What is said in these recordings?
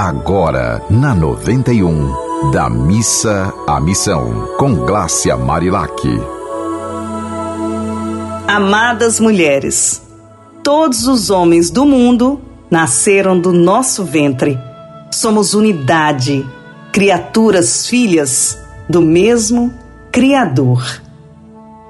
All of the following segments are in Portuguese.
Agora, na 91, da missa à missão, com Glácia Marilac. Amadas mulheres, todos os homens do mundo nasceram do nosso ventre. Somos unidade, criaturas filhas do mesmo Criador.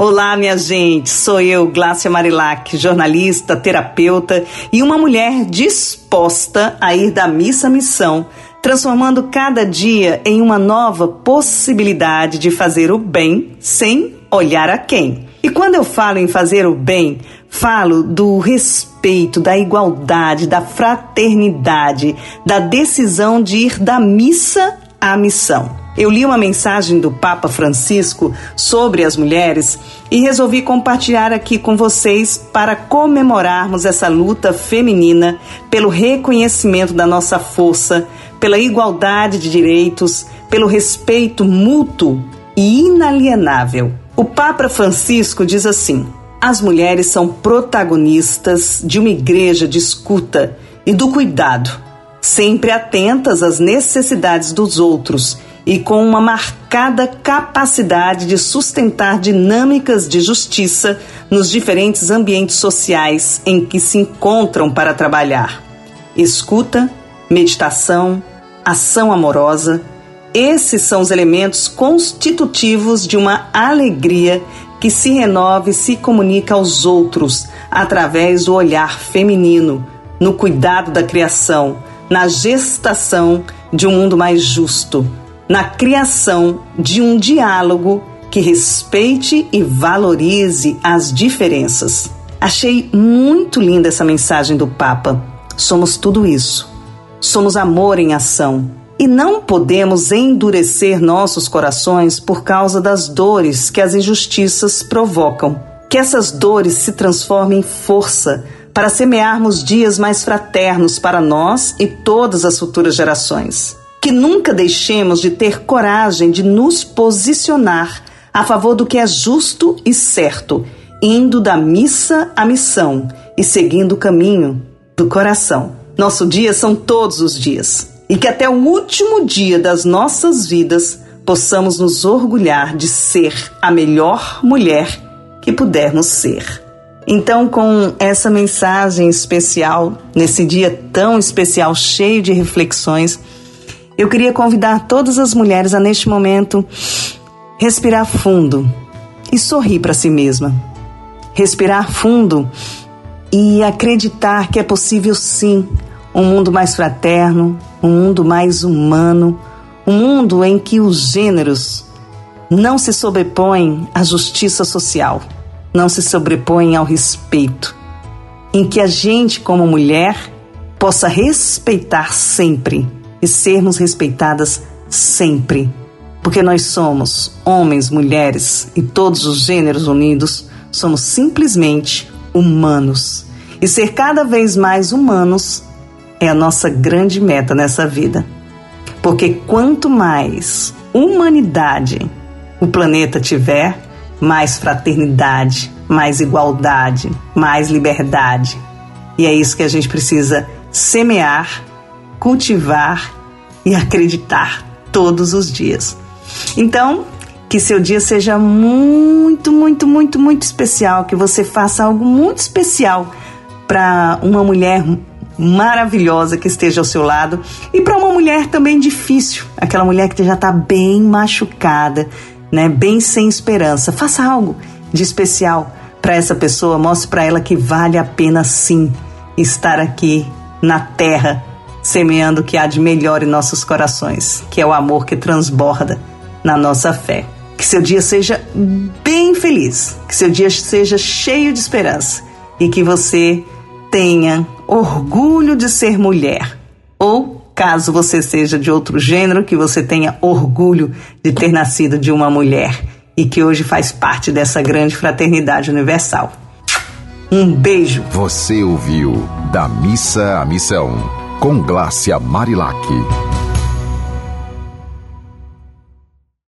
Olá, minha gente, sou eu, Glácia Marilac, jornalista, terapeuta e uma mulher disposta a ir da missa à missão, transformando cada dia em uma nova possibilidade de fazer o bem sem olhar a quem. E quando eu falo em fazer o bem, falo do respeito, da igualdade, da fraternidade, da decisão de ir da missa à missão. Eu li uma mensagem do Papa Francisco sobre as mulheres e resolvi compartilhar aqui com vocês para comemorarmos essa luta feminina pelo reconhecimento da nossa força, pela igualdade de direitos, pelo respeito mútuo e inalienável. O Papa Francisco diz assim: as mulheres são protagonistas de uma igreja de escuta e do cuidado, sempre atentas às necessidades dos outros e com uma marcada capacidade de sustentar dinâmicas de justiça nos diferentes ambientes sociais em que se encontram para trabalhar. Escuta, meditação, ação amorosa, esses são os elementos constitutivos de uma alegria que se renova e se comunica aos outros através do olhar feminino, no cuidado da criação, na gestação de um mundo mais justo na criação de um diálogo que respeite e valorize as diferenças. Achei muito linda essa mensagem do Papa. Somos tudo isso. Somos amor em ação. E não podemos endurecer nossos corações por causa das dores que as injustiças provocam. Que essas dores se transformem em força para semearmos dias mais fraternos para nós e todas as futuras gerações que nunca deixemos de ter coragem de nos posicionar a favor do que é justo e certo, indo da missa à missão e seguindo o caminho do coração. Nosso dia são todos os dias e que até o último dia das nossas vidas possamos nos orgulhar de ser a melhor mulher que pudermos ser. Então, com essa mensagem especial, nesse dia tão especial, cheio de reflexões, eu queria convidar todas as mulheres a, neste momento, respirar fundo e sorrir para si mesma. Respirar fundo e acreditar que é possível sim um mundo mais fraterno, um mundo mais humano, um mundo em que os gêneros não se sobrepõem à justiça social, não se sobrepõem ao respeito, em que a gente, como mulher, possa respeitar sempre e sermos respeitadas sempre. Porque nós somos homens, mulheres e todos os gêneros unidos, somos simplesmente humanos. E ser cada vez mais humanos é a nossa grande meta nessa vida. Porque quanto mais humanidade o planeta tiver, mais fraternidade, mais igualdade, mais liberdade. E é isso que a gente precisa semear cultivar e acreditar todos os dias. Então, que seu dia seja muito, muito, muito, muito especial, que você faça algo muito especial para uma mulher maravilhosa que esteja ao seu lado e para uma mulher também difícil, aquela mulher que já está bem machucada, né, bem sem esperança. Faça algo de especial para essa pessoa, mostre para ela que vale a pena sim estar aqui na terra semeando o que há de melhor em nossos corações, que é o amor que transborda na nossa fé. Que seu dia seja bem feliz, que seu dia seja cheio de esperança e que você tenha orgulho de ser mulher. Ou, caso você seja de outro gênero, que você tenha orgulho de ter nascido de uma mulher e que hoje faz parte dessa grande fraternidade universal. Um beijo. Você ouviu Da Missa à Missão com Glácia Marilac.